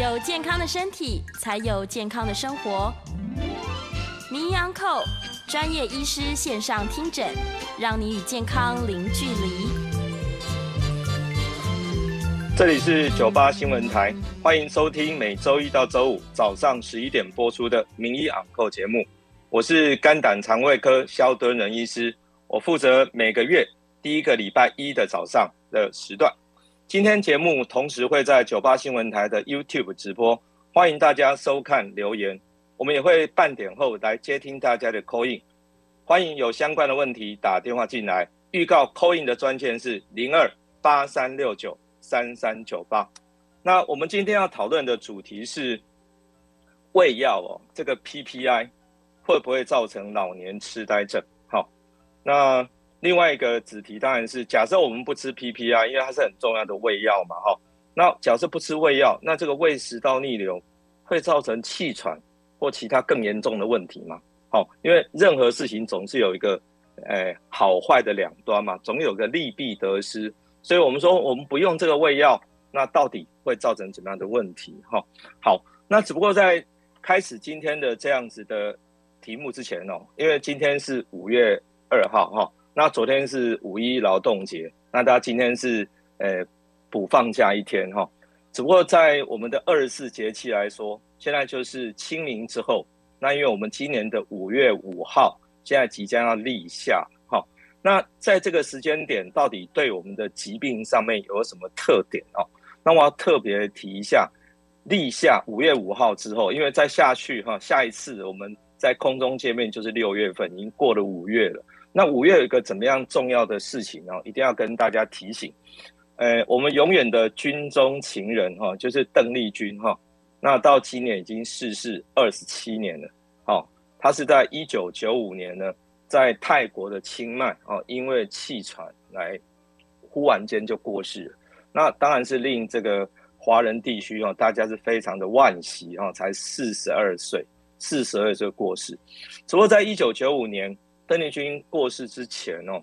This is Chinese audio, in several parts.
有健康的身体，才有健康的生活。名医昂寇专业医师线上听诊，让你与健康零距离。这里是九八新闻台，欢迎收听每周一到周五早上十一点播出的名医昂寇节目。我是肝胆肠胃科萧敦仁医师，我负责每个月第一个礼拜一的早上的时段。今天节目同时会在九八新闻台的 YouTube 直播，欢迎大家收看留言。我们也会半点后来接听大家的 call in，欢迎有相关的问题打电话进来。预告 call in 的专线是零二八三六九三三九八。那我们今天要讨论的主题是胃药哦，这个 PPI 会不会造成老年痴呆症？好，那另外一个子题当然是假设我们不吃 PPI，因为它是很重要的胃药嘛，哈。那假设不吃胃药，那这个胃食道逆流会造成气喘？或其他更严重的问题嘛？好，因为任何事情总是有一个，诶、好坏的两端嘛，总有个利弊得失。所以我们说，我们不用这个胃药，那到底会造成怎么样的问题？哈，好，那只不过在开始今天的这样子的题目之前哦，因为今天是五月二号哈，那昨天是五一劳动节，那大家今天是呃补放假一天哈，只不过在我们的二十四节气来说。现在就是清明之后，那因为我们今年的五月五号，现在即将要立夏，哈，那在这个时间点，到底对我们的疾病上面有什么特点哦？那我要特别提一下，立夏五月五号之后，因为再下去哈，下一次我们在空中见面就是六月份，已经过了五月了。那五月有一个怎么样重要的事情呢？一定要跟大家提醒，呃，我们永远的军中情人哈，就是邓丽君哈。那到今年已经逝世二十七年了，哦，他是在一九九五年呢，在泰国的清迈哦，因为气喘来，忽然间就过世了。那当然是令这个华人地区哦，大家是非常的惋惜哦，才四十二岁，四十二岁过世。只不过在一九九五年邓丽君过世之前哦，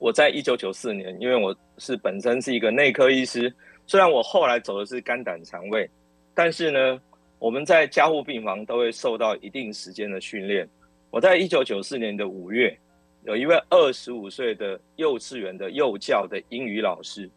我在一九九四年，因为我是本身是一个内科医师，虽然我后来走的是肝胆肠胃。但是呢，我们在加护病房都会受到一定时间的训练。我在一九九四年的五月，有一位二十五岁的幼稚园的幼教的英语老师，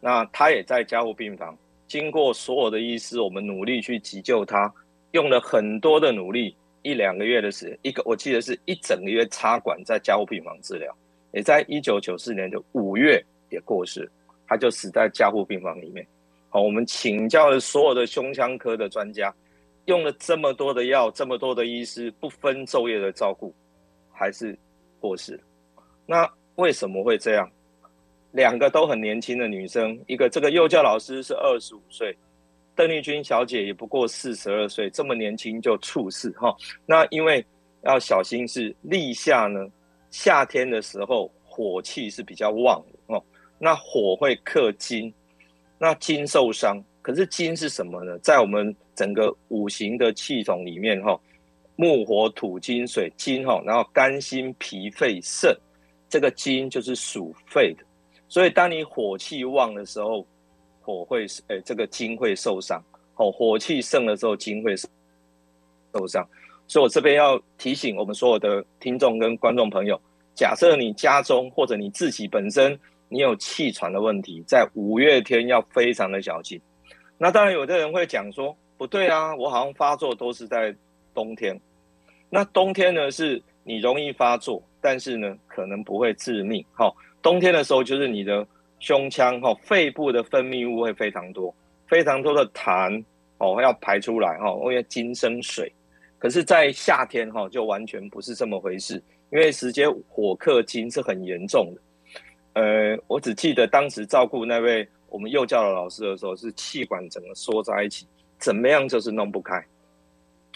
那他也在加护病房。经过所有的医师，我们努力去急救他，用了很多的努力，一两个月的时间，一个我记得是一整个月插管在加护病房治疗。也在一九九四年的五月也过世，他就死在加护病房里面。好，我们请教了所有的胸腔科的专家，用了这么多的药，这么多的医师，不分昼夜的照顾，还是过世。那为什么会这样？两个都很年轻的女生，一个这个幼教老师是二十五岁，邓丽君小姐也不过四十二岁，这么年轻就猝死哈。那因为要小心是立夏呢，夏天的时候火气是比较旺的哦，那火会克金。那金受伤，可是金是什么呢？在我们整个五行的系统里面，哈，木火土金水金，哈，然后肝心脾肺肾，这个金就是属肺的。所以当你火气旺的时候，火会，诶，这个金会受伤。哦，火气盛的时候，金会受伤。所以我这边要提醒我们所有的听众跟观众朋友，假设你家中或者你自己本身。你有气喘的问题，在五月天要非常的小心。那当然，有的人会讲说，不对啊，我好像发作都是在冬天。那冬天呢，是你容易发作，但是呢，可能不会致命。哈，冬天的时候，就是你的胸腔哈，肺部的分泌物会非常多，非常多的痰哦要排出来哈，因为金生水。可是，在夏天哈，就完全不是这么回事，因为时间火克金是很严重的。呃，我只记得当时照顾那位我们幼教的老师的时候，是气管整个缩在一起，怎么样就是弄不开。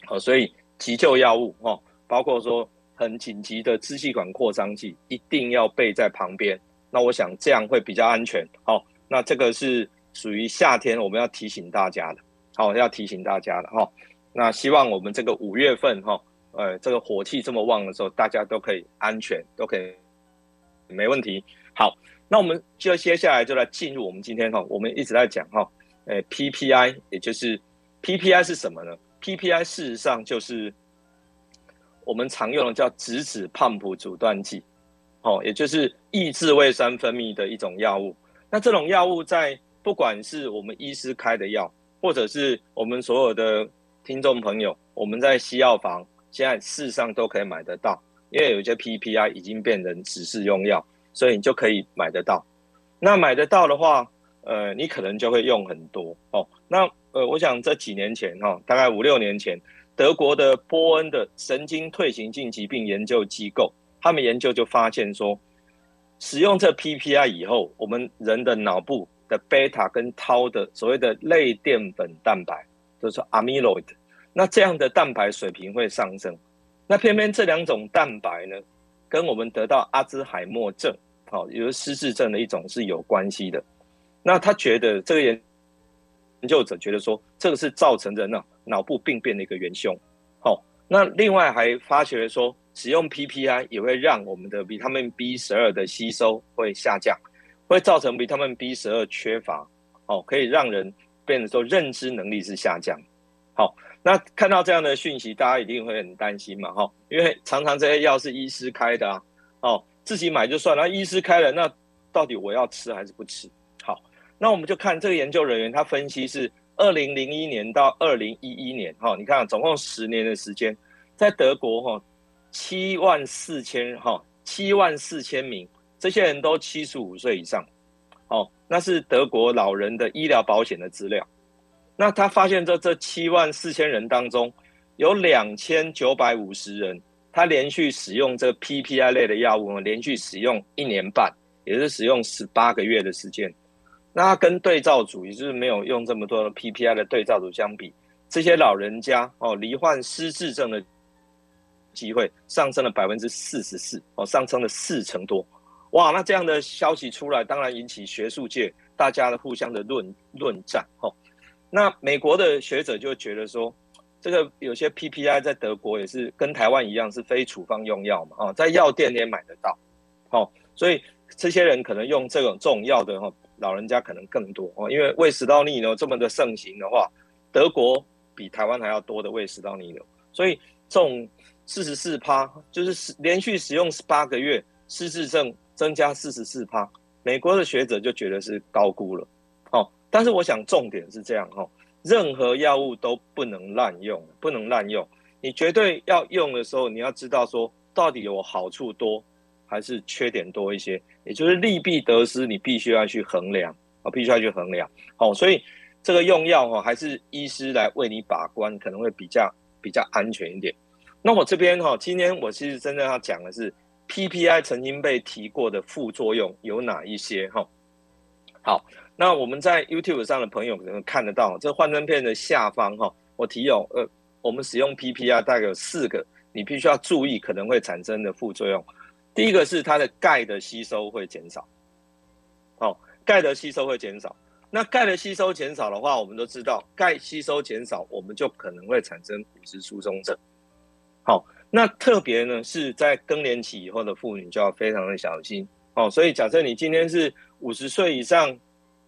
好，所以急救药物哈，包括说很紧急的支气管扩张剂，一定要备在旁边。那我想这样会比较安全。好，那这个是属于夏天我们要提醒大家的。好，要提醒大家的哈。那希望我们这个五月份哈，呃，这个火气这么旺的时候，大家都可以安全，都可以没问题。好，那我们就接下来就来进入我们今天哈，我们一直在讲哈，呃 PPI，也就是 PPI 是什么呢？PPI 事实上就是我们常用的叫质子胖普阻断剂，哦，也就是抑制胃酸分泌的一种药物。那这种药物在不管是我们医师开的药，或者是我们所有的听众朋友，我们在西药房现在事实上都可以买得到，因为有些 PPI 已经变成指示用药，所以你就可以买得到。那买得到的话，呃，你可能就会用很多哦。那呃，我想这几年前哈、哦，大概五六年前，德国的波恩的神经退行性疾病研究机构，他们研究就发现说，使用这 PPI 以后，我们人的脑部的贝塔跟 tau 的所谓的类淀粉蛋白。就是 amyloid，那这样的蛋白水平会上升，那偏偏这两种蛋白呢，跟我们得到阿兹海默症，好，也就是失智症的一种是有关系的。那他觉得这个研研究者觉得说，这个是造成人脑脑部病变的一个元凶。好，那另外还发觉说，使用 PPI 也会让我们的比他们 B 十二的吸收会下降，会造成比他们 B 十二缺乏，哦，可以让人。变得说，认知能力是下降。好，那看到这样的讯息，大家一定会很担心嘛，哈，因为常常这些药是医师开的啊，哦，自己买就算了，医师开了，那到底我要吃还是不吃？好，那我们就看这个研究人员他分析是二零零一年到二零一一年，哈，你看总共十年的时间，在德国哈，七万四千哈，七万四千名，这些人都七十五岁以上。哦，那是德国老人的医疗保险的资料。那他发现这这七万四千人当中，有两千九百五十人，他连续使用这 PPI 类的药物，连续使用一年半，也是使用十八个月的时间。那跟对照组，也就是没有用这么多的 PPI 的对照组相比，这些老人家哦，罹患失智症的机会上升了百分之四十四，哦，上升了四成多。哇，那这样的消息出来，当然引起学术界大家的互相的论论战。吼，那美国的学者就觉得说，这个有些 PPI 在德国也是跟台湾一样是非处方用药嘛，哦，在药店也买得到，哦，所以这些人可能用这种这种药的哈，老人家可能更多哦，因为胃食道逆流这么的盛行的话，德国比台湾还要多的胃食道逆流，所以这种四十四趴就是连续使用十八个月失智症。增加四十四趴，美国的学者就觉得是高估了，哦，但是我想重点是这样哈，任何药物都不能滥用，不能滥用。你绝对要用的时候，你要知道说到底有好处多还是缺点多一些，也就是利弊得失，你必须要去衡量啊，必须要去衡量。好，所以这个用药哈，还是医师来为你把关，可能会比较比较安全一点。那我这边哈，今天我其实真正要讲的是。PPI 曾经被提过的副作用有哪一些？哈，好，那我们在 YouTube 上的朋友可能看得到，这幻灯片的下方哈，我提有呃，我们使用 PPI 大概有四个，你必须要注意可能会产生的副作用。第一个是它的钙的吸收会减少，哦，钙的吸收会减少。那钙的吸收减少的话，我们都知道钙吸收减少，我们就可能会产生骨质疏松症。好。那特别呢，是在更年期以后的妇女就要非常的小心哦。所以假设你今天是五十岁以上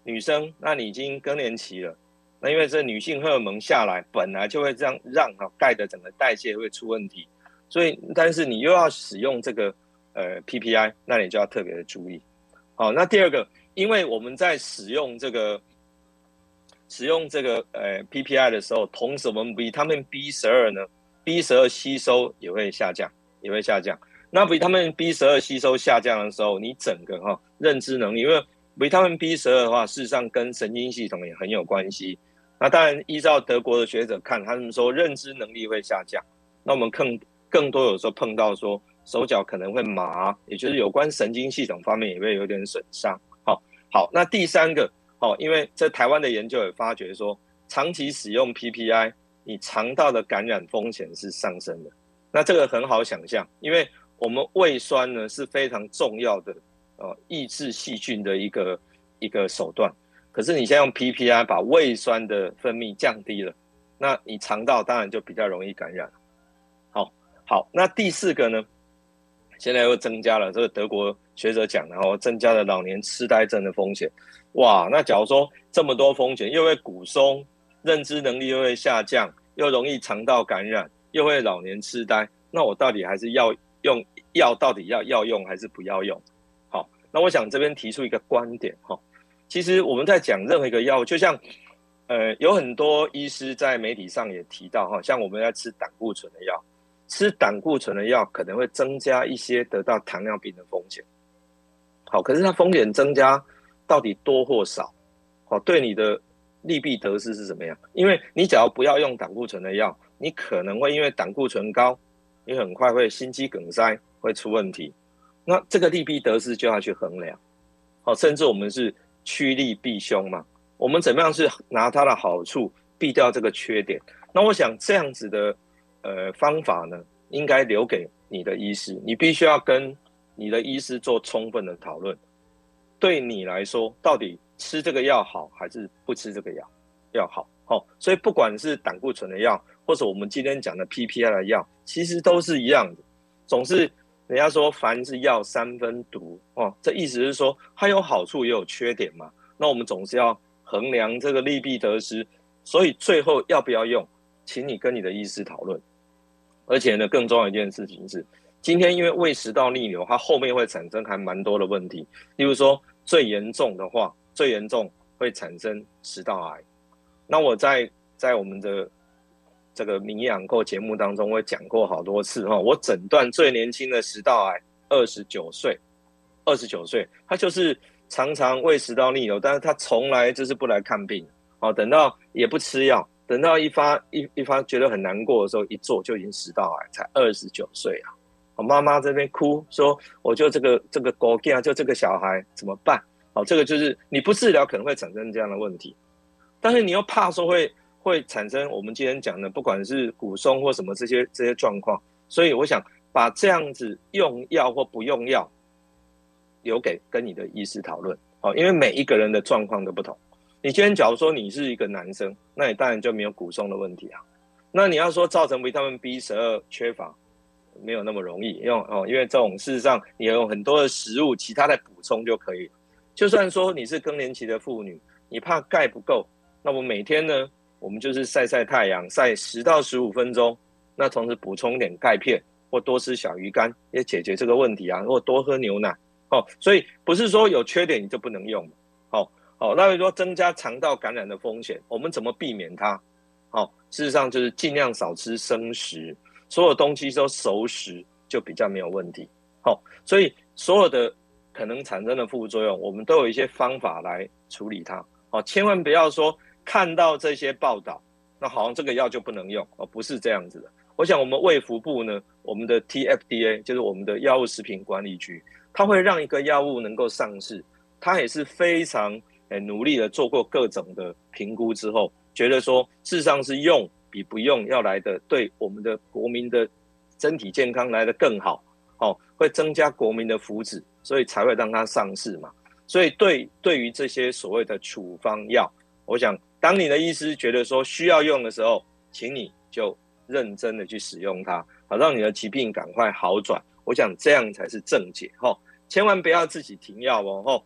女生，那你已经更年期了，那因为这女性荷尔蒙下来，本来就会这样让哈钙的整个代谢会出问题，所以但是你又要使用这个呃 PPI，那你就要特别的注意。好，那第二个，因为我们在使用这个使用这个呃 PPI 的时候，同时我们维他们 B 十二呢。B 十二吸收也会下降，也会下降。那维他命 B 十二吸收下降的时候，你整个哈认知能力，因为维他命 B 十二的话，事实上跟神经系统也很有关系。那当然，依照德国的学者看，他们说认知能力会下降。那我们更更多有时候碰到说手脚可能会麻，也就是有关神经系统方面也会有点损伤。好，好，那第三个，好，因为在台湾的研究也发觉说，长期使用 PPI。你肠道的感染风险是上升的，那这个很好想象，因为我们胃酸呢是非常重要的，呃，抑制细菌的一个一个手段。可是你现在用 PPI 把胃酸的分泌降低了，那你肠道当然就比较容易感染。好，好，那第四个呢？现在又增加了这个德国学者讲，然后增加了老年痴呆症的风险。哇，那假如说这么多风险，又会骨松，认知能力又会下降，又容易肠道感染，又会老年痴呆，那我到底还是要用药？到底要要用还是不要用？好，那我想这边提出一个观点哈，其实我们在讲任何一个药物，就像呃有很多医师在媒体上也提到哈，像我们在吃胆固醇的药。吃胆固醇的药可能会增加一些得到糖尿病的风险。好，可是它风险增加到底多或少？好，对你的利弊得失是怎么样？因为你只要不要用胆固醇的药，你可能会因为胆固醇高，你很快会心肌梗塞，会出问题。那这个利弊得失就要去衡量。好，甚至我们是趋利避凶嘛？我们怎么样是拿它的好处避掉这个缺点？那我想这样子的。呃，方法呢，应该留给你的医师，你必须要跟你的医师做充分的讨论。对你来说，到底吃这个药好，还是不吃这个药要好？好，所以不管是胆固醇的药，或者我们今天讲的 PPI 的药，其实都是一样的。总是人家说凡是药三分毒哦，这意思是说它有好处也有缺点嘛。那我们总是要衡量这个利弊得失，所以最后要不要用？请你跟你的医师讨论，而且呢，更重要一件事情是，今天因为胃食道逆流，它后面会产生还蛮多的问题。例如说，最严重的话，最严重会产生食道癌。那我在在我们的这个名养购节目当中，我讲过好多次哈。我诊断最年轻的食道癌，二十九岁，二十九岁，他就是常常胃食道逆流，但是他从来就是不来看病，哦，等到也不吃药。等到一发一一发觉得很难过的时候，一做就已经食道癌，才二十九岁啊！我妈妈这边哭说：“我就这个这个狗啊，就这个小孩怎么办？”好，这个就是你不治疗可能会产生这样的问题，但是你又怕说会会产生我们今天讲的，不管是骨松或什么这些这些状况，所以我想把这样子用药或不用药留给跟你的医师讨论，好，因为每一个人的状况都不同。你今天假如说你是一个男生，那你当然就没有骨松的问题啊。那你要说造成维他命 B 十二缺乏，没有那么容易用哦，因为这种事实上你有很多的食物，其他的补充就可以。就算说你是更年期的妇女，你怕钙不够，那我每天呢，我们就是晒晒太阳，晒十到十五分钟，那同时补充点钙片或多吃小鱼干，也解决这个问题啊。或多喝牛奶哦，所以不是说有缺点你就不能用。好好，那如说增加肠道感染的风险，我们怎么避免它？好，事实上就是尽量少吃生食，所有东西都熟食就比较没有问题。好，所以所有的可能产生的副作用，我们都有一些方法来处理它。好，千万不要说看到这些报道，那好像这个药就不能用哦，不是这样子的。我想我们卫福部呢，我们的 TFDA 就是我们的药物食品管理局，它会让一个药物能够上市，它也是非常。诶，努力的做过各种的评估之后，觉得说，事实上是用比不用要来的，对我们的国民的身体健康来的更好，哦，会增加国民的福祉，所以才会让它上市嘛。所以对对于这些所谓的处方药，我想当你的医师觉得说需要用的时候，请你就认真的去使用它，好让你的疾病赶快好转。我想这样才是正解，吼，千万不要自己停药哦，吼。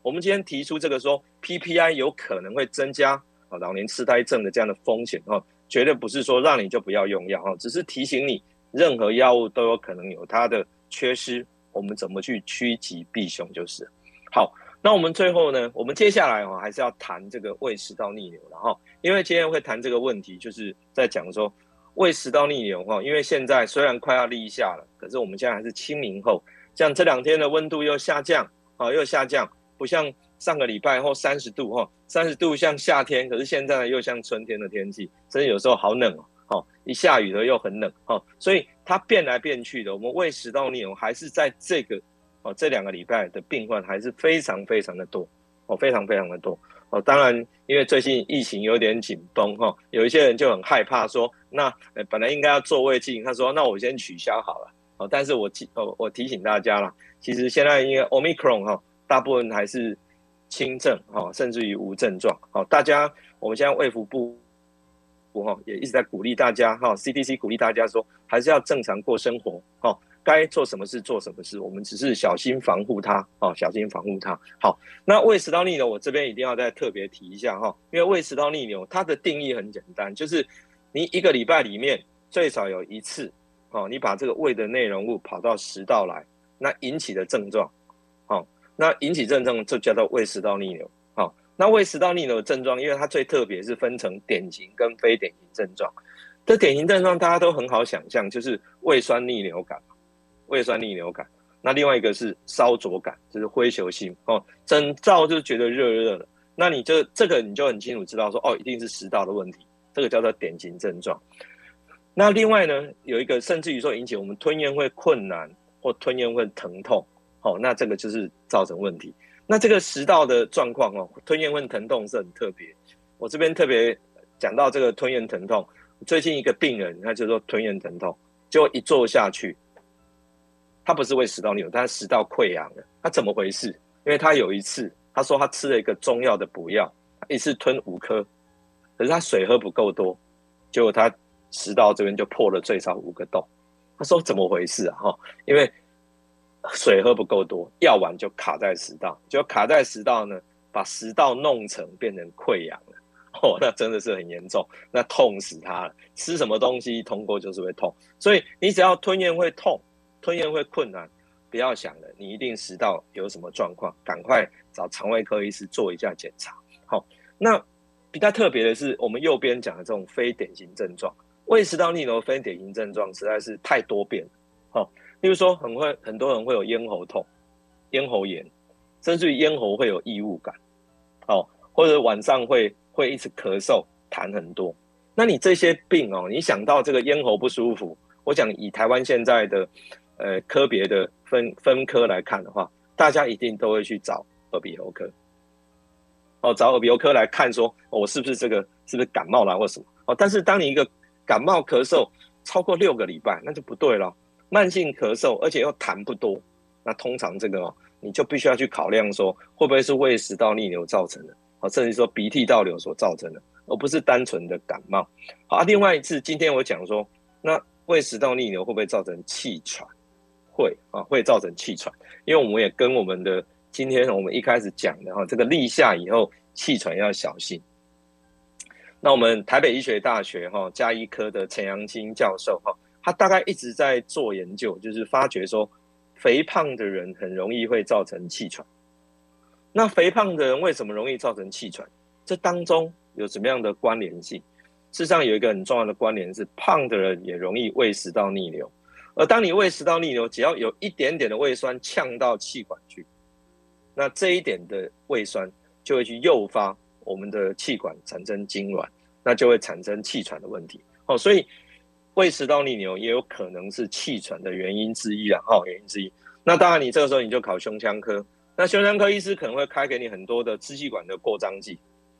我们今天提出这个说，PPI 有可能会增加啊老年痴呆症的这样的风险哦，绝对不是说让你就不要用药哦，只是提醒你，任何药物都有可能有它的缺失，我们怎么去趋吉避凶就是。好，那我们最后呢，我们接下来哦还是要谈这个胃食道逆流了哈，因为今天会谈这个问题，就是在讲说胃食道逆流哈，因为现在虽然快要立夏了，可是我们现在还是清明后，像这两天的温度又下降啊，又下降。不像上个礼拜或三十度哈，三十度像夏天，可是现在又像春天的天气，所以有时候好冷哦，一下雨了又很冷哦，所以它变来变去的。我们胃食道逆流还是在这个哦这两个礼拜的病患还是非常非常的多哦，非常非常的多哦。当然，因为最近疫情有点紧绷哈，有一些人就很害怕说，那本来应该要做胃镜，他说那我先取消好了哦。但是我提哦我提醒大家了，其实现在因为 Omicron 哈。大部分还是轻症哈，甚至于无症状。好，大家我们现在胃腹部哈也一直在鼓励大家哈，CDC 鼓励大家说还是要正常过生活哈，该做什么事做什么事，我们只是小心防护它哦，小心防护它。好，那胃食道逆流，我这边一定要再特别提一下哈，因为胃食道逆流它的定义很简单，就是你一个礼拜里面最少有一次哦，你把这个胃的内容物跑到食道来，那引起的症状，好，那引起症状就叫做胃食道逆流。那胃食道逆流的症状，因为它最特别是分成典型跟非典型症状。这典型症状大家都很好想象，就是胃酸逆流感。胃酸逆流感，那另外一个是烧灼感，就是灰球心哦，整灶就觉得热热的。那你就这个你就很清楚知道说哦，一定是食道的问题，这个叫做典型症状。那另外呢，有一个甚至于说引起我们吞咽会困难或吞咽会疼痛，哦，那这个就是造成问题。那这个食道的状况哦，吞咽问疼痛是很特别。我这边特别讲到这个吞咽疼痛，最近一个病人他就说吞咽疼痛，就一坐下去。他不是胃食道逆流，他食道溃疡了。他怎么回事？因为他有一次，他说他吃了一个中药的补药，一次吞五颗，可是他水喝不够多，结果他食道这边就破了最少五个洞。他说怎么回事啊？哈，因为水喝不够多，药丸就卡在食道，就卡在食道呢，把食道弄成变成溃疡了。哦，那真的是很严重，那痛死他了。吃什么东西通过就是会痛，所以你只要吞咽会痛。吞咽会困难，不要想了，你一定食道有什么状况，赶快找肠胃科医师做一下检查。好，那比较特别的是，我们右边讲的这种非典型症状，胃食道逆流非典型症状实在是太多变了。好，例如说很会很多人会有咽喉痛、咽喉炎，甚至于咽喉会有异物感，哦，或者晚上会会一直咳嗽、痰很多。那你这些病哦，你想到这个咽喉不舒服，我想以台湾现在的。呃，科别的分分科来看的话，大家一定都会去找耳鼻喉科，哦，找耳鼻喉科来看说，我是不是这个是不是感冒啦或什么？哦，但是当你一个感冒咳嗽超过六个礼拜，那就不对了。慢性咳嗽，而且又痰不多，那通常这个哦，你就必须要去考量说，会不会是胃食道逆流造成的，哦，甚至说鼻涕倒流所造成的，而不是单纯的感冒。好啊，另外一次，今天我讲说，那胃食道逆流会不会造成气喘？会啊，会造成气喘，因为我们也跟我们的今天我们一开始讲的哈，这个立夏以后气喘要小心。那我们台北医学大学哈家医科的陈阳青教授哈，他大概一直在做研究，就是发觉说，肥胖的人很容易会造成气喘。那肥胖的人为什么容易造成气喘？这当中有什么样的关联性？事实上有一个很重要的关联是，胖的人也容易胃食道逆流。而当你胃食道逆流，只要有一点点的胃酸呛到气管去，那这一点的胃酸就会去诱发我们的气管产生痉挛，那就会产生气喘的问题。哦，所以胃食道逆流也有可能是气喘的原因之一啊。哦，原因之一。那当然，你这个时候你就考胸腔科，那胸腔科医师可能会开给你很多的支气管的扩张剂。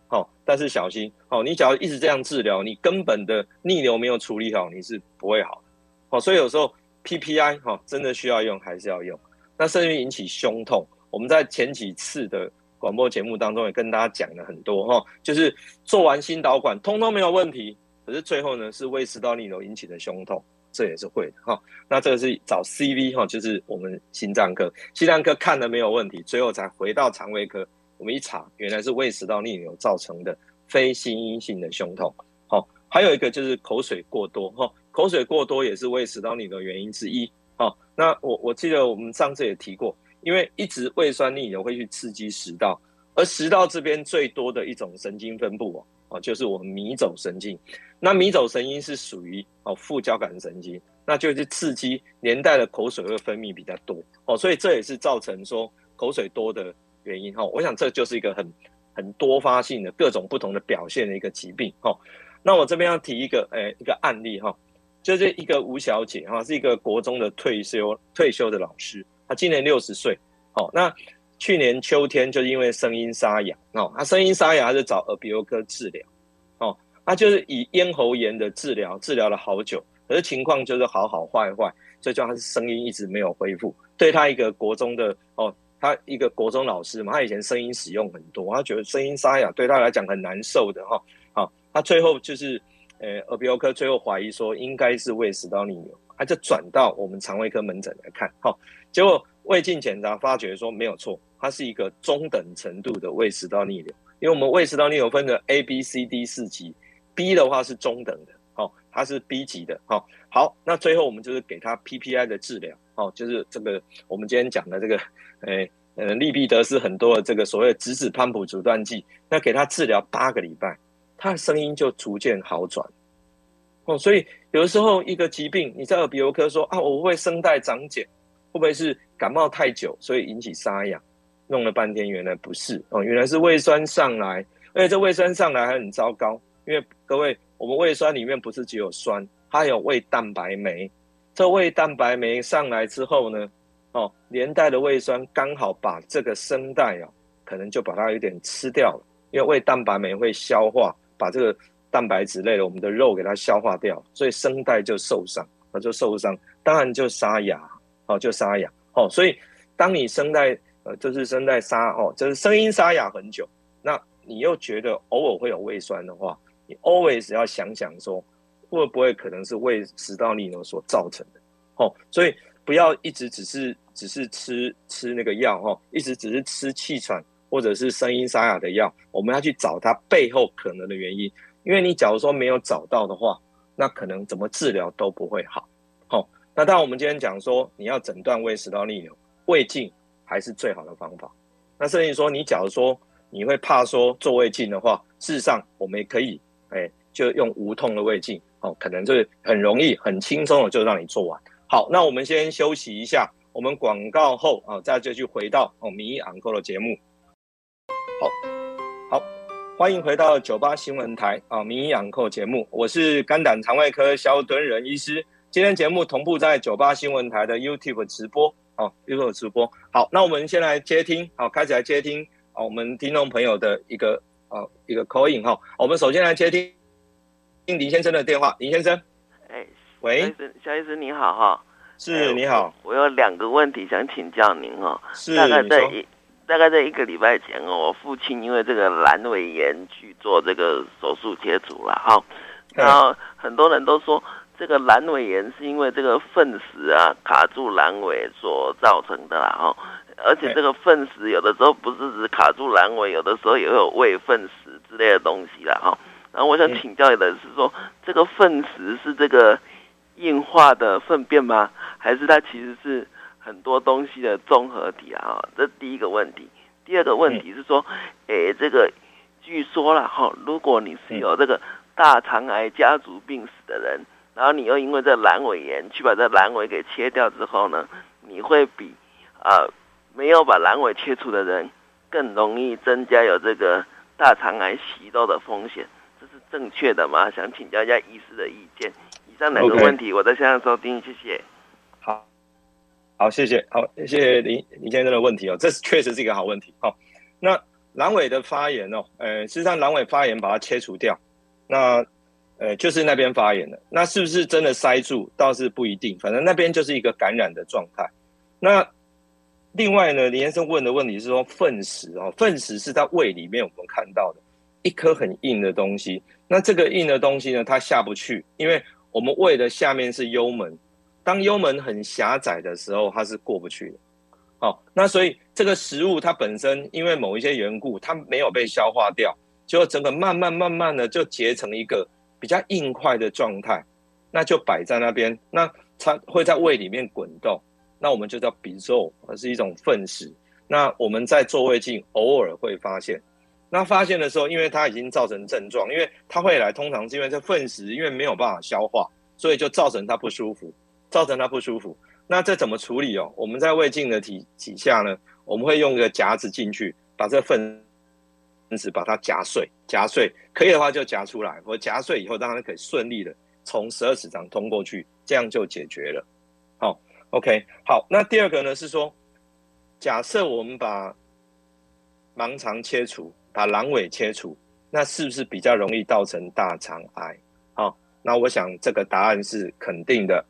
哦，但是小心哦，你只要一直这样治疗，你根本的逆流没有处理好，你是不会好的。哦，所以有时候。PPI 哈，真的需要用还是要用？那甚至引起胸痛，我们在前几次的广播节目当中也跟大家讲了很多哈，就是做完心导管通通没有问题，可是最后呢是胃食道逆流引起的胸痛，这也是会的哈。那这个是找 CV 哈，就是我们心脏科，心脏科看了没有问题，最后才回到肠胃科，我们一查原来是胃食道逆流造成的非心因性的胸痛。好，还有一个就是口水过多哈。口水过多也是胃食道逆流的原因之一。好，那我我记得我们上次也提过，因为一直胃酸逆流会去刺激食道，而食道这边最多的一种神经分布哦，就是我们迷走神经。那迷走神经是属于哦副交感神经，那就是刺激连带的口水会分泌比较多哦，所以这也是造成说口水多的原因哈。我想这就是一个很很多发性的各种不同的表现的一个疾病哈。那我这边要提一个诶一个案例哈。就是一个吴小姐哈，是一个国中的退休退休的老师，她今年六十岁。好，那去年秋天就因为声音沙哑，哦，她声音沙哑，她就找耳鼻喉科治疗。他，就是以咽喉炎的治疗，治疗了好久，可是情况就是好好坏坏，所以叫她声音一直没有恢复。对他一个国中的哦，他一个国中老师嘛，他以前声音使用很多，他觉得声音沙哑对他来讲很难受的哈。好，他最后就是。呃，耳鼻喉科最后怀疑说应该是胃食道逆流，他就转到我们肠胃科门诊来看，好，结果胃镜检查发觉说没有错，它是一个中等程度的胃食道逆流，因为我们胃食道逆流分的 A、B、C、D 四级，B 的话是中等的，好，它是 B 级的，好，好，那最后我们就是给他 PPI 的治疗，哦，就是这个我们今天讲的这个，诶，呃，利必得是很多的这个所谓的质子潘普阻断剂，那给他治疗八个礼拜，他的声音就逐渐好转。哦，所以有的时候一个疾病，你在耳鼻喉科说啊，我会声带长茧，会不会是感冒太久，所以引起沙哑？弄了半天，原来不是哦，原来是胃酸上来，而且这胃酸上来还很糟糕，因为各位，我们胃酸里面不是只有酸，它有胃蛋白酶。这胃蛋白酶上来之后呢，哦，连带的胃酸刚好把这个声带哦，可能就把它有点吃掉了，因为胃蛋白酶会消化，把这个。蛋白质类的，我们的肉给它消化掉，所以声带就受伤，那就受伤，当然就沙哑，哦，就沙哑，哦，所以当你声带，呃，就是声带沙，哦，就是声音沙哑很久，那你又觉得偶尔会有胃酸的话，你 always 要想想说，会不会可能是胃食道逆流所造成的，哦，所以不要一直只是只是吃吃那个药，哦，一直只是吃气喘或者是声音沙哑的药，我们要去找它背后可能的原因。因为你假如说没有找到的话，那可能怎么治疗都不会好。好、那当我们今天讲说你要诊断胃食道逆流，胃镜还是最好的方法。那甚至说你假如说你会怕说做胃镜的话，事实上我们也可以，哎，就用无痛的胃镜，哦，可能就是很容易、很轻松的就让你做完。好，那我们先休息一下，我们广告后啊，再继续回到哦名医昂扣的节目。好。好欢迎回到九八新闻台啊，名医昂扣节目，我是肝胆肠胃科萧敦仁医师。今天节目同步在九八新闻台的 YouTube 直播，哦，YouTube 直播。好，那我们先来接听，好，开始来接听好，我们听众朋友的一个啊一个 call in 哈。我们首先来接听听林先生的电话，林先生，哎，喂，肖医师你好哈，是你好，我有两个问题想请教您哦，是，大概在一。大概在一个礼拜前哦，我父亲因为这个阑尾炎去做这个手术切除了哈，然后很多人都说这个阑尾炎是因为这个粪石啊卡住阑尾所造成的啦哈，而且这个粪石有的时候不是只卡住阑尾，有的时候也会有胃粪石之类的东西啦哈。然后我想请教你的是说，这个粪石是这个硬化的粪便吗？还是它其实是？很多东西的综合体啊，这第一个问题。第二个问题是说，诶，这个据说了哈，如果你是有这个大肠癌家族病史的人，然后你又因为这阑尾炎去把这阑尾给切掉之后呢，你会比啊没有把阑尾切除的人更容易增加有这个大肠癌息肉的风险，这是正确的吗？想请教一下医师的意见。以上两个问题，我在线上收听，谢谢。好。好，谢谢。好，谢谢林林先生的问题哦，这是确实是一个好问题。好，那阑尾的发炎哦，呃，实际上阑尾发炎把它切除掉，那呃就是那边发炎了。那是不是真的塞住？倒是不一定，反正那边就是一个感染的状态。那另外呢，林先生问的问题是说粪石哦，粪石是在胃里面我们看到的一颗很硬的东西。那这个硬的东西呢，它下不去，因为我们胃的下面是幽门。当幽门很狭窄的时候，它是过不去的。哦，那所以这个食物它本身因为某一些缘故，它没有被消化掉，就整个慢慢慢慢的就结成一个比较硬块的状态，那就摆在那边，那它会在胃里面滚动，那我们就叫鼻肉，而是一种粪石。那我们在做胃镜偶尔会发现，那发现的时候，因为它已经造成症状，因为它会来，通常是因为这粪石因为没有办法消化，所以就造成它不舒服。造成它不舒服，那这怎么处理哦？我们在胃镜的体体下呢，我们会用一个夹子进去，把这粪石把它夹碎，夹碎可以的话就夹出来，或夹碎以后，当然可以顺利的从十二指肠通过去，这样就解决了。，OK，好，那第二个呢是说，假设我们把盲肠切除，把阑尾切除，那是不是比较容易造成大肠癌？好，那我想这个答案是肯定的。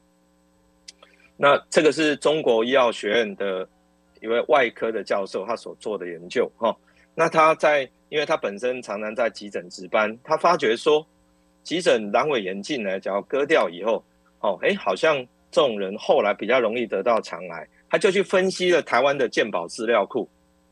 那这个是中国医药学院的一位外科的教授，他所做的研究哈。那他在，因为他本身常常在急诊值班，他发觉说，急诊阑尾炎进来，只要割掉以后，哦，哎，好像这种人后来比较容易得到肠癌，他就去分析了台湾的健保资料库，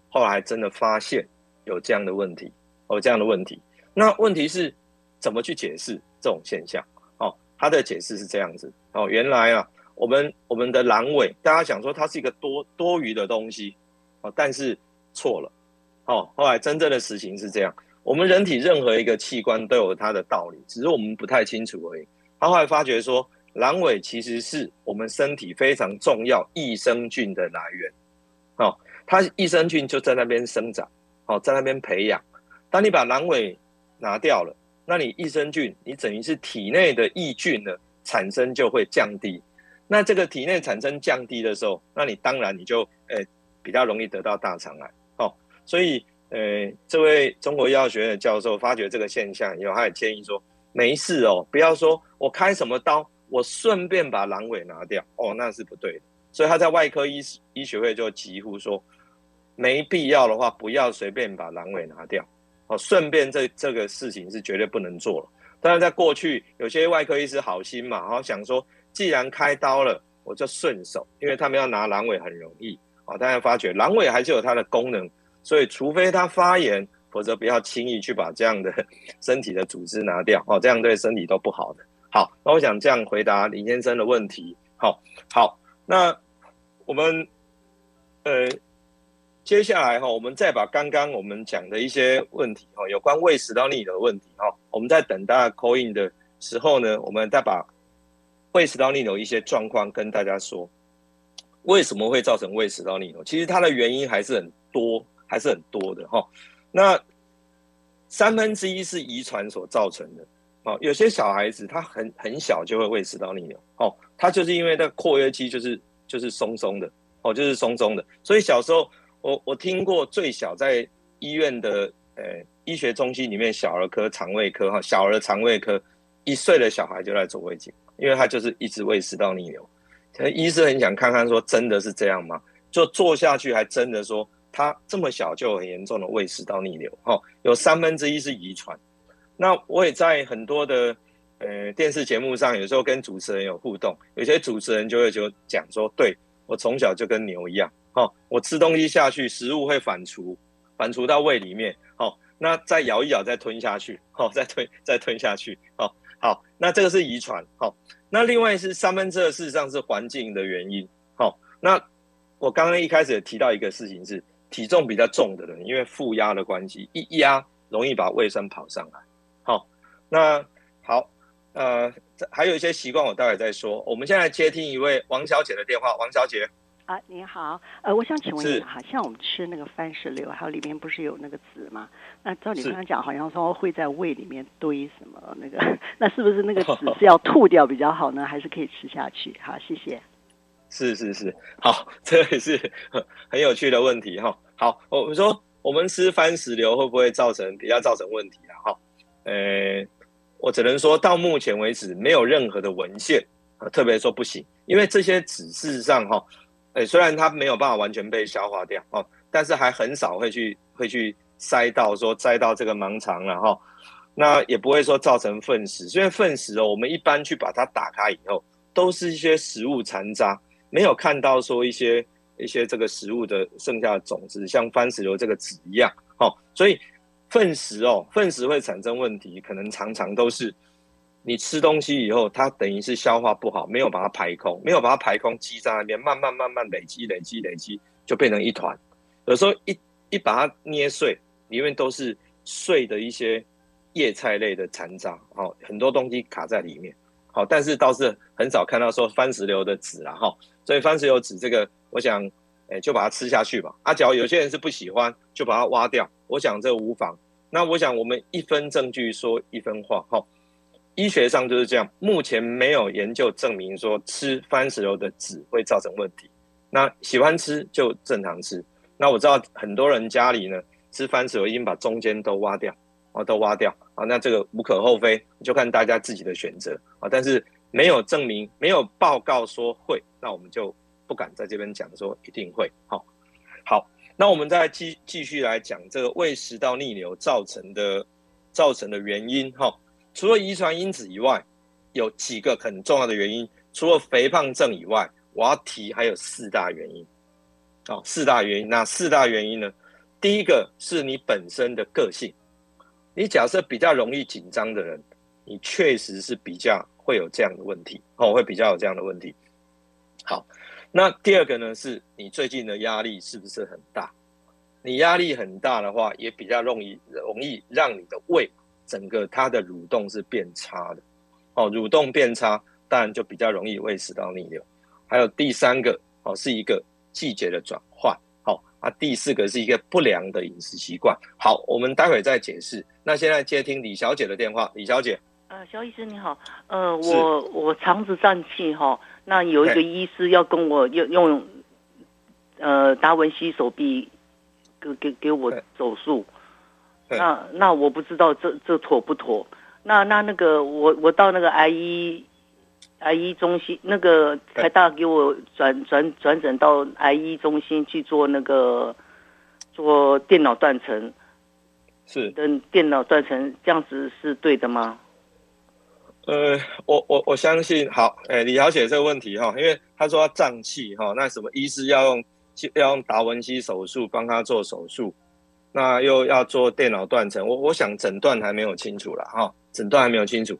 后来真的发现有这样的问题，有这样的问题。那问题是怎么去解释这种现象？哦，他的解释是这样子。哦，原来啊，我们我们的阑尾，大家想说它是一个多多余的东西，哦，但是错了。哦，后来真正的实情是这样，我们人体任何一个器官都有它的道理，只是我们不太清楚而已。他后来发觉说。阑尾其实是我们身体非常重要益生菌的来源，哦，它益生菌就在那边生长，哦，在那边培养。当你把阑尾拿掉了，那你益生菌，你等于是体内的益菌呢产生就会降低。那这个体内产生降低的时候，那你当然你就诶、比较容易得到大肠癌，哦。所以诶，这位中国医药学院的教授发觉这个现象以后，他也建议说，没事哦，不要说我开什么刀。我顺便把阑尾拿掉哦，那是不对的。所以他在外科医医学会就疾呼说，没必要的话，不要随便把阑尾拿掉哦。顺便这这个事情是绝对不能做了。当然，在过去有些外科医师好心嘛，然后想说，既然开刀了，我就顺手，因为他们要拿阑尾很容易啊。大家发觉阑尾还是有它的功能，所以除非它发炎，否则不要轻易去把这样的 身体的组织拿掉哦，这样对身体都不好的。好，那我想这样回答林先生的问题。好，好，那我们呃，接下来哈，我们再把刚刚我们讲的一些问题哈，有关胃食道逆流的问题哈，我们在等大家 call in 的时候呢，我们再把胃食道逆流一些状况跟大家说，为什么会造成胃食道逆流？其实它的原因还是很多，还是很多的哈。那三分之一是遗传所造成的。哦，有些小孩子他很很小就会胃食道逆流，哦，他就是因为那括约肌就是就是松松的，哦，就是松松的，所以小时候我我听过最小在医院的呃医学中心里面小儿科肠胃科哈，小儿肠胃科一岁的小孩就在做胃镜，因为他就是一直胃食道逆流，医生很想看看说真的是这样吗？就做下去还真的说他这么小就很严重的胃食道逆流，哦，有三分之一是遗传。那我也在很多的呃电视节目上，有时候跟主持人有互动，有些主持人就会就讲说，对，我从小就跟牛一样，哦，我吃东西下去，食物会反刍，反刍到胃里面，哦，那再咬一咬，再吞下去，哦，再吞再吞下去，哦，好，那这个是遗传，哦，那另外是三分之二，事实上是环境的原因，哦，那我刚刚一开始也提到一个事情是，体重比较重的人，因为负压的关系，一压容易把胃酸跑上来。那好，呃，还有一些习惯，我待会再说。我们现在接听一位王小姐的电话。王小姐，啊，你好，呃，我想请问一下，好像我们吃那个番石榴，还有里面不是有那个籽吗？那照你刚刚讲，好像说会在胃里面堆什么那个，那是不是那个籽 是要吐掉比较好呢，还是可以吃下去？好，谢谢。是是是，好，这也是很有趣的问题哈。好，我们说我们吃番石榴会不会造成比较造成问题啊？哈，呃。我只能说到目前为止，没有任何的文献啊，特别说不行，因为这些籽事实上哈，诶，虽然它没有办法完全被消化掉哦，但是还很少会去会去塞到说塞到这个盲肠了哈，那也不会说造成粪石，因为粪石哦，我们一般去把它打开以后，都是一些食物残渣，没有看到说一些一些这个食物的剩下的种子，像番石榴这个籽一样，哦，所以。粪石哦，粪石会产生问题，可能常常都是你吃东西以后，它等于是消化不好，没有把它排空，没有把它排空，积在那边，慢慢慢慢累积累积累积，就变成一团。有时候一一把它捏碎，里面都是碎的一些叶菜类的残渣，哦，很多东西卡在里面。好，但是倒是很少看到说番石榴的籽啦，哈，所以番石榴籽这个，我想。哎，就把它吃下去吧。啊，假如有些人是不喜欢，就把它挖掉。我想这无妨。那我想我们一分证据说一分话，哈。医学上就是这样，目前没有研究证明说吃番石榴的籽会造成问题。那喜欢吃就正常吃。那我知道很多人家里呢吃番石榴已经把中间都挖掉，啊，都挖掉啊。那这个无可厚非，就看大家自己的选择啊。但是没有证明，没有报告说会，那我们就。不敢在这边讲说一定会好，好，那我们再继继续来讲这个胃食道逆流造成的造成的原因哈。除了遗传因子以外，有几个很重要的原因。除了肥胖症以外，我要提还有四大原因。哦，四大原因，那四大原因呢？第一个是你本身的个性，你假设比较容易紧张的人，你确实是比较会有这样的问题，哦，会比较有这样的问题。好，那第二个呢，是你最近的压力是不是很大？你压力很大的话，也比较容易容易让你的胃整个它的蠕动是变差的，哦，蠕动变差，当然就比较容易胃食道逆流。还有第三个，哦，是一个季节的转换，好啊，第四个是一个不良的饮食习惯。好，我们待会再解释。那现在接听李小姐的电话，李小姐，呃，萧医师你好，呃，我我肠子胀气哈，那有一个医师要跟我用用，呃，达文西手臂。给给给我手术，那那我不知道这这妥不妥？那那那个我我到那个癌医癌医中心，那个台大给我转转转诊到癌医中心去做那个做电脑断层，是跟电脑断层这样子是对的吗？呃，我我我相信好，哎，李小姐这个问题哈，因为他说要胀气哈，那什么医师要用？要用达文西手术帮他做手术，那又要做电脑断层，我我想诊断还没有清楚了哈，诊断还没有清楚。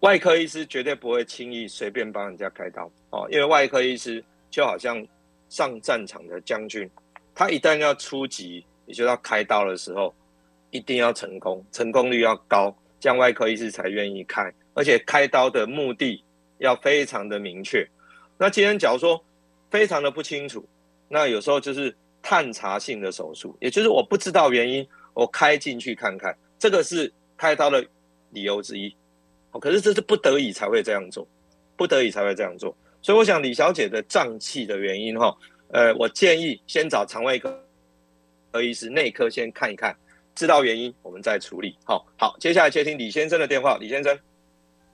外科医师绝对不会轻易随便帮人家开刀哦，因为外科医师就好像上战场的将军，他一旦要出击，也就要开刀的时候，一定要成功，成功率要高，这样外科医师才愿意开，而且开刀的目的要非常的明确。那今天假如说非常的不清楚。那有时候就是探查性的手术，也就是我不知道原因，我开进去看看，这个是开刀的理由之一。可是这是不得已才会这样做，不得已才会这样做。所以我想李小姐的胀气的原因，哈，呃，我建议先找肠胃科科医师、内科先看一看，知道原因我们再处理。好，好，接下来接听李先生的电话，李先生。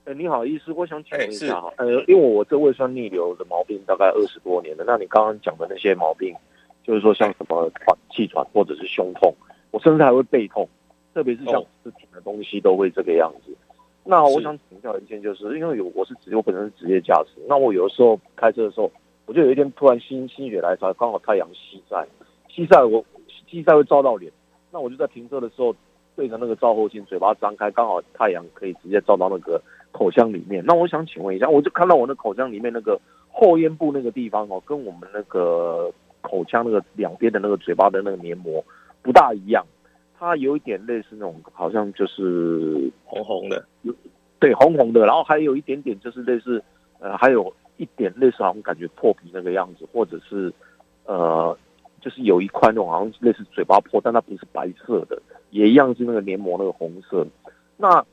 呃，你好，医师，我想请问一下哈，呃，因为我这胃酸逆流的毛病大概二十多年了，那你刚刚讲的那些毛病，就是说像什么喘、气喘或者是胸痛，我甚至还会背痛，特别是像吃甜的东西都会这个样子。那我想请教一件，就是因为有我是职业，我本身是职业驾驶，那我有的时候开车的时候，我就有一天突然心心血来潮，刚好太阳西晒，西晒我西晒会照到脸，那我就在停车的时候对着那个照后镜，嘴巴张开，刚好太阳可以直接照到那个。口腔里面，那我想请问一下，我就看到我的口腔里面那个后咽部那个地方哦，跟我们那个口腔那个两边的那个嘴巴的那个黏膜不大一样，它有一点类似那种好像就是红红的，对，红红的，然后还有一点点就是类似呃，还有一点类似好像感觉破皮那个样子，或者是呃，就是有一块那种好像类似嘴巴破，但它不是白色的，也一样是那个黏膜那个红色，那。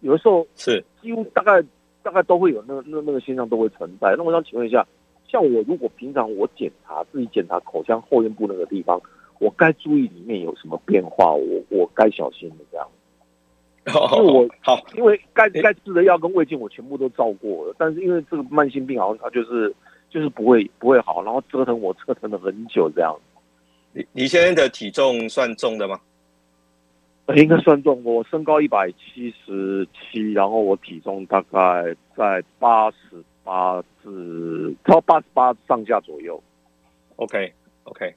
有的时候是几乎大概大概都会有那那那个现象都会存在。那我想请问一下，像我如果平常我检查自己检查口腔后咽部那个地方，我该注意里面有什么变化？我我该小心的这样。因为我好，因为该该吃的药跟胃镜我全部都照过了，但是因为这个慢性病好像它就是就是不会不会好，然后折腾我折腾了很久这样。你你现在的体重算重的吗？应该算重，我身高一百七十七，然后我体重大概在八十八至超八十八上下左右。OK OK，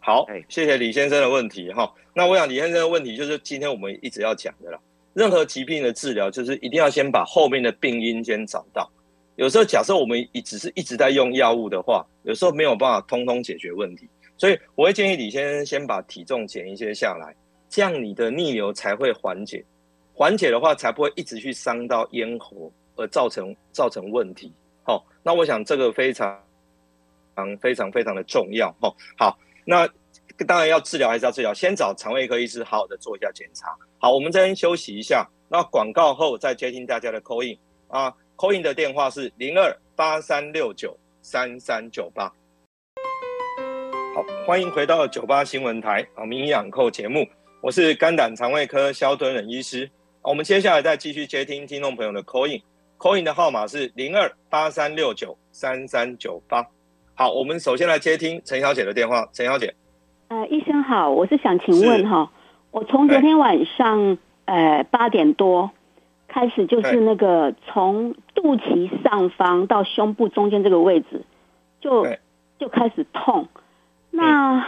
好，谢谢李先生的问题哈。那我想李先生的问题就是今天我们一直要讲的啦。任何疾病的治疗，就是一定要先把后面的病因先找到。有时候假设我们一只是一直在用药物的话，有时候没有办法通通解决问题。所以我会建议李先生先把体重减一些下来。这样你的逆流才会缓解，缓解的话才不会一直去伤到咽喉而造成造成问题。好，那我想这个非常非常非常的重要。哈，好，那当然要治疗还是要治疗，先找肠胃科医师好好的做一下检查。好，我们这边休息一下，那广告后再接听大家的 call in 啊，call in 的电话是零二八三六九三三九八。好，欢迎回到九八新闻台啊，名医养扣节目。我是肝胆肠胃科肖敦仁医师，我们接下来再继续接听听众朋友的 call in，call in 的号码是零二八三六九三三九八。好，我们首先来接听陈小姐的电话，陈小姐。呃，医生好，我是想请问哈，我从昨天晚上呃八点多开始就是那个从肚脐上方到胸部中间这个位置，就就开始痛。那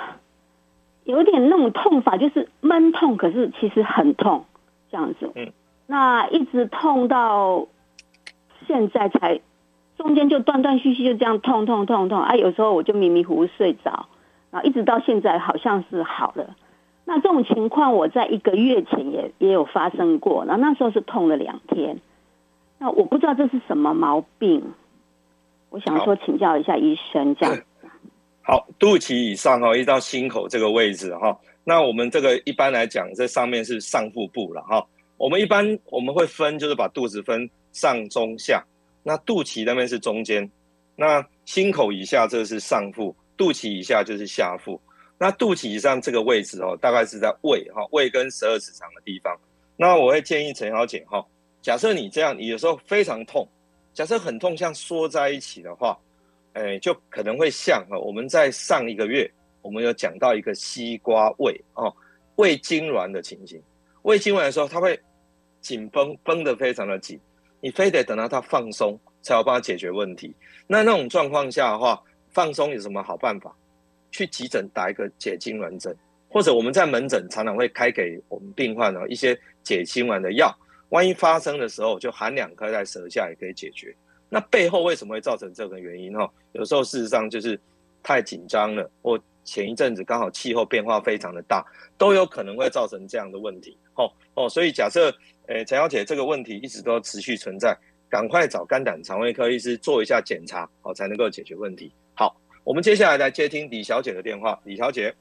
有点那种痛法，就是闷痛，可是其实很痛这样子。嗯。那一直痛到现在才，中间就断断续续就这样痛痛痛痛啊！有时候我就迷迷糊糊睡着，然后一直到现在好像是好了。那这种情况我在一个月前也也有发生过，然后那时候是痛了两天。那我不知道这是什么毛病，我想说请教一下医生这样。好，肚脐以上哈，一直到心口这个位置哈。那我们这个一般来讲，这上面是上腹部了哈。我们一般我们会分，就是把肚子分上中下。那肚脐那边是中间，那心口以下这是上腹，肚脐以下就是下腹。那肚脐以上这个位置哦，大概是在胃哈，胃跟十二指肠的地方。那我会建议陈小姐哈，假设你这样，你有时候非常痛，假设很痛，像缩在一起的话，哎，就可能会像哈，我们在上一个月我们有讲到一个西瓜胃哦，胃痉挛的情形。胃痉挛的时候，它会。紧绷绷得非常的紧，你非得等到它放松才有办法解决问题。那那种状况下的话，放松有什么好办法？去急诊打一个解痉挛针，或者我们在门诊常常会开给我们病患一些解痉挛的药。万一发生的时候，就含两颗在舌下也可以解决。那背后为什么会造成这个原因？哈，有时候事实上就是太紧张了，或前一阵子刚好气候变化非常的大，都有可能会造成这样的问题。哦哦，所以假设。诶，陈小姐，这个问题一直都持续存在，赶快找肝胆肠胃科医师做一下检查，好才能够解决问题。好，我们接下来来接听李小姐的电话。李小姐，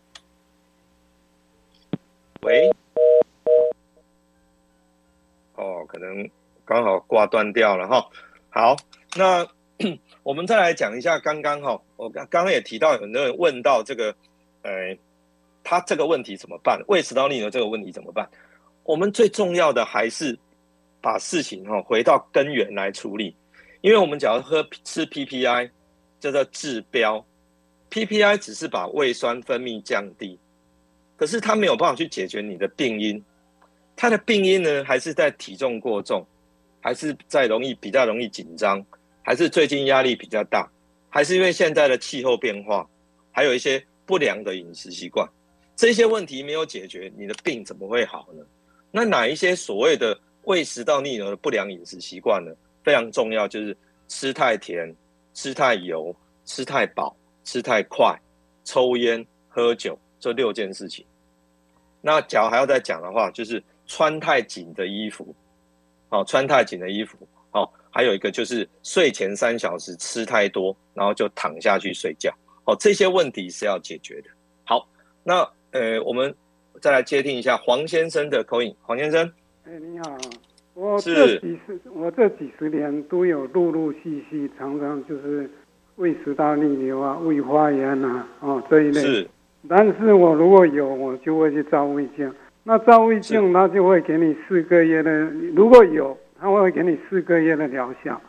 喂，哦，可能刚好挂断掉了哈。好，那 我们再来讲一下刚刚哈，我刚刚也提到，很多人问到这个，呃，他这个问题怎么办？胃食道逆流这个问题怎么办？我们最重要的还是把事情哈回到根源来处理，因为我们只要喝吃 PPI 叫做治标，PPI 只是把胃酸分泌降低，可是它没有办法去解决你的病因，它的病因呢还是在体重过重，还是在容易比较容易紧张，还是最近压力比较大，还是因为现在的气候变化，还有一些不良的饮食习惯，这些问题没有解决，你的病怎么会好呢？那哪一些所谓的胃食道逆流的不良饮食习惯呢？非常重要，就是吃太甜、吃太油、吃太饱、吃太快、抽烟、喝酒这六件事情。那脚还要再讲的话，就是穿太紧的衣服，哦，穿太紧的衣服，哦，还有一个就是睡前三小时吃太多，然后就躺下去睡觉，哦，这些问题是要解决的。好，那呃，我们。再来接听一下黄先生的口音，黄先生，哎，你好，我这几十我这几十年都有陆陆续续，常常就是胃食道逆流啊、胃发炎啊，哦这一类。是。但是我如果有，我就会去照胃镜。那照胃镜，他就会给你四个月的，如果有，他会给你四个月的疗效。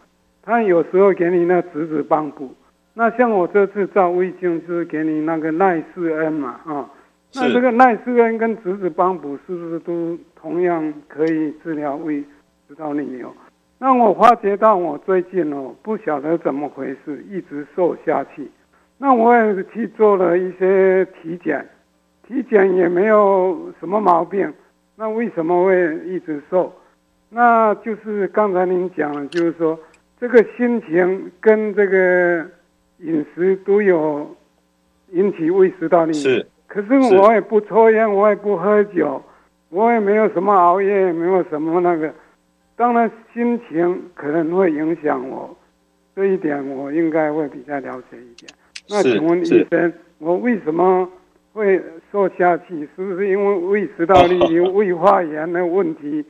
他有时候给你那质子帮补。那像我这次照胃镜，就是给你那个奈斯恩嘛，啊、哦。那这个奈斯恩跟质子帮补是不是都同样可以治疗胃食道逆流？那我发觉到我最近哦，不晓得怎么回事，一直瘦下去。那我也去做了一些体检，体检也没有什么毛病。那为什么会一直瘦？那就是刚才您讲了，就是说这个心情跟这个饮食都有引起胃食道逆流。可是我也不抽烟，我也不喝酒，我也没有什么熬夜，也没有什么那个。当然心情可能会影响我，这一点我应该会比较了解一点。那请问医生，我为什么会瘦下去？是不是因为胃食道逆流、胃发炎的问题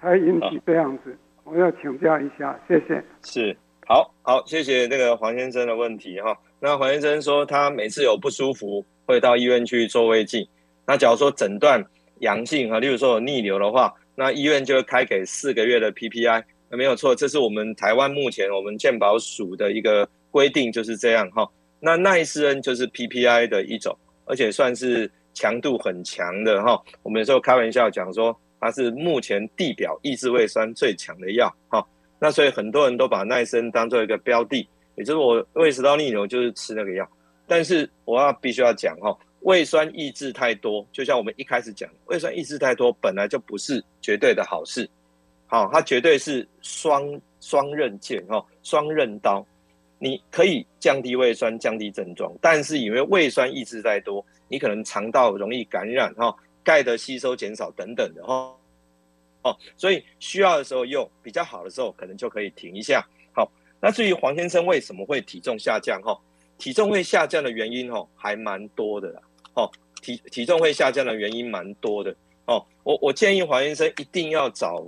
才引起这样子？我要请教一下，谢谢。是，好好，谢谢那个黄先生的问题哈。那黄先生说他每次有不舒服。会到医院去做胃镜，那假如说诊断阳性啊，例如说有逆流的话，那医院就会开给四个月的 PPI，那没有错，这是我们台湾目前我们健保署的一个规定，就是这样哈。那奈斯恩就是 PPI 的一种，而且算是强度很强的哈。我们有时候开玩笑讲说，它是目前地表抑制胃酸最强的药，哈。那所以很多人都把奈参当做一个标的，也就是我胃食道逆流就是吃那个药。但是我要必须要讲哈，胃酸抑制太多，就像我们一开始讲，胃酸抑制太多本来就不是绝对的好事，好，它绝对是双双刃剑哈，双刃刀。你可以降低胃酸，降低症状，但是因为胃酸抑制太多，你可能肠道容易感染哈，钙的吸收减少等等的哈，哦，所以需要的时候用，比较好的时候可能就可以停一下。好，那至于黄先生为什么会体重下降哈？体重会下降的原因哈，还蛮多的啦。哦，体体重会下降的原因蛮多的哦。我我建议黄先生一定要找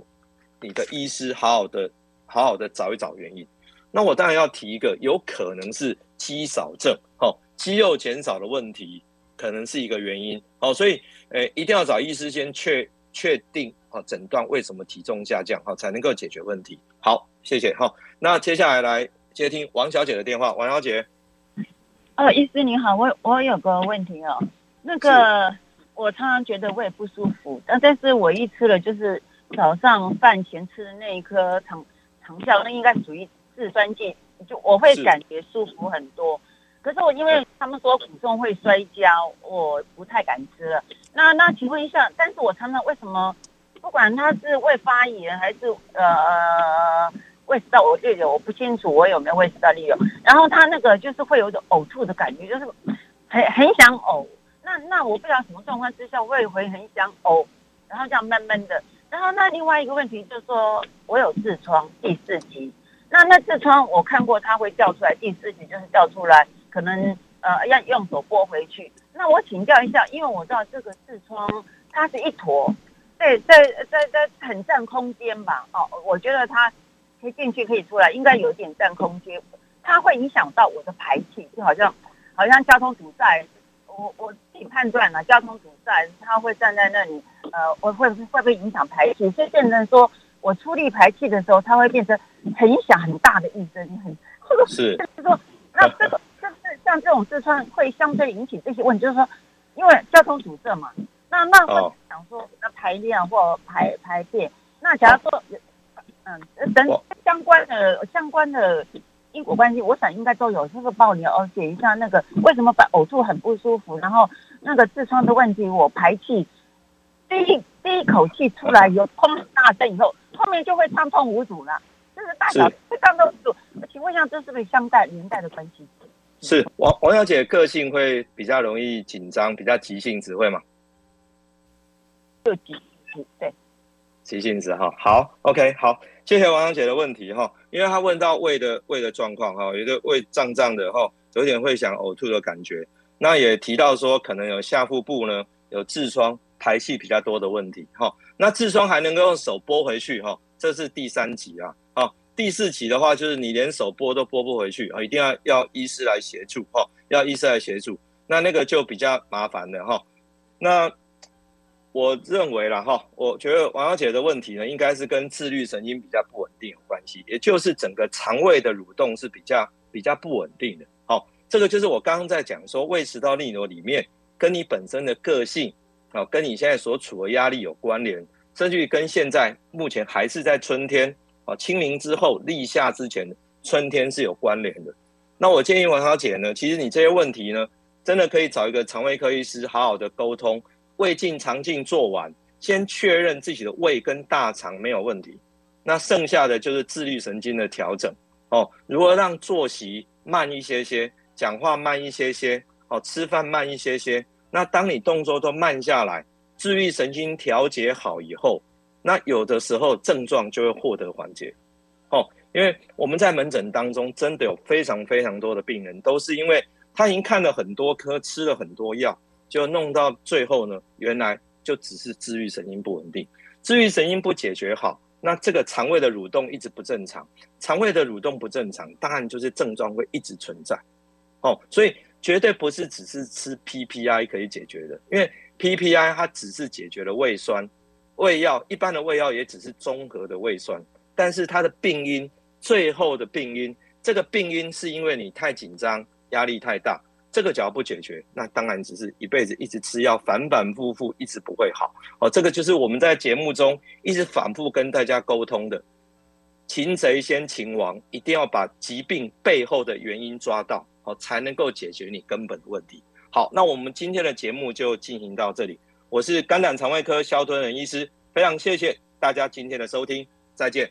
你的医师，好好的好好的找一找原因。那我当然要提一个，有可能是肌少症，哦，肌肉减少的问题，可能是一个原因，哦，所以，诶，一定要找医师先确确定，哦，诊断为什么体重下降，好，才能够解决问题。好，谢谢，好，那接下来来接听王小姐的电话，王小姐。哦，医师你好，我我有个问题哦，那个我常常觉得胃不舒服，但但是我一吃了就是早上饭前吃的那一颗糖糖效，那应该属于。制酸剂就我会感觉舒服很多，可是我因为他们说苦中会摔跤，我不太敢吃了。那那请问一下，但是我常常为什么不管他是胃发炎还是呃胃食道逆流，我不清楚我有没有胃食道逆流。然后他那个就是会有一种呕吐的感觉，就是很很想呕。那那我不知道什么状况之下胃会很想呕，然后这样闷闷的。然后那另外一个问题就是说我有痔疮第四级。那那痔疮我看过，它会掉出来，第四级就是掉出来，可能呃要用手拨回去。那我请教一下，因为我知道这个痔疮它是一坨，对，在在在很占空间吧？哦，我觉得它可以进去可以出来，应该有一点占空间。它会影响到我的排气，就好像好像交通堵塞，我我自己判断了，交通堵塞它会站在那里，呃，我会会不会影响排气？所以变成说。我出力排气的时候，它会变成很响很大的一声，很是，就是说，那这个就是像这种痔疮会相对引起这些问题，就是说，因为交通堵塞嘛，那那会想说那排尿或排排便，那假如说，嗯，等相关的相关的因果关系，我想应该都有。这个帮我了解一下，那个为什么把呕吐很不舒服，然后那个痔疮的问题，我排气第一第一口气出来有砰大声以后。后面就会畅通无阻了，就是大小会畅通无阻。请问一下，这是不是相带连带的关系？是王王小姐个性会比较容易紧张，比较急性子会吗？就急性子，对，急性子哈。好，OK，好，谢谢王小姐的问题哈。因为她问到胃的胃的状况哈，有个胃胀胀的哈，有点会想呕吐的感觉。那也提到说，可能有下腹部呢有痔疮。排气比较多的问题，哈，那痔疮还能够用手拨回去，哈，这是第三级啊，好，第四期的话就是你连手拨都拨不回去啊，一定要要医师来协助，哈，要医师来协助，那那个就比较麻烦的，哈，那我认为啦，哈，我觉得王小姐的问题呢，应该是跟自律神经比较不稳定有关系，也就是整个肠胃的蠕动是比较比较不稳定的，好，这个就是我刚刚在讲说胃食道逆流里面跟你本身的个性。哦，跟你现在所处的压力有关联，甚至于跟现在目前还是在春天，哦，清明之后立夏之前春天是有关联的。那我建议王小姐呢，其实你这些问题呢，真的可以找一个肠胃科医师好好的沟通，胃镜、肠镜做完，先确认自己的胃跟大肠没有问题，那剩下的就是自律神经的调整。哦，如何让作息慢一些些，讲话慢一些些，哦，吃饭慢一些些。那当你动作都慢下来，自律神经调节好以后，那有的时候症状就会获得缓解，哦，因为我们在门诊当中真的有非常非常多的病人，都是因为他已经看了很多科，吃了很多药，就弄到最后呢，原来就只是治愈神经不稳定，治愈神经不解决好，那这个肠胃的蠕动一直不正常，肠胃的蠕动不正常，当然就是症状会一直存在，哦，所以。绝对不是只是吃 PPI 可以解决的，因为 PPI 它只是解决了胃酸，胃药一般的胃药也只是中和的胃酸，但是它的病因，最后的病因，这个病因是因为你太紧张、压力太大，这个只要不解决，那当然只是一辈子一直吃药，反反复复，一直不会好。哦，这个就是我们在节目中一直反复跟大家沟通的，擒贼先擒王，一定要把疾病背后的原因抓到，哦，才能够解决你根本的问题。好，那我们今天的节目就进行到这里。我是肝胆肠胃科萧敦仁医师，非常谢谢大家今天的收听，再见。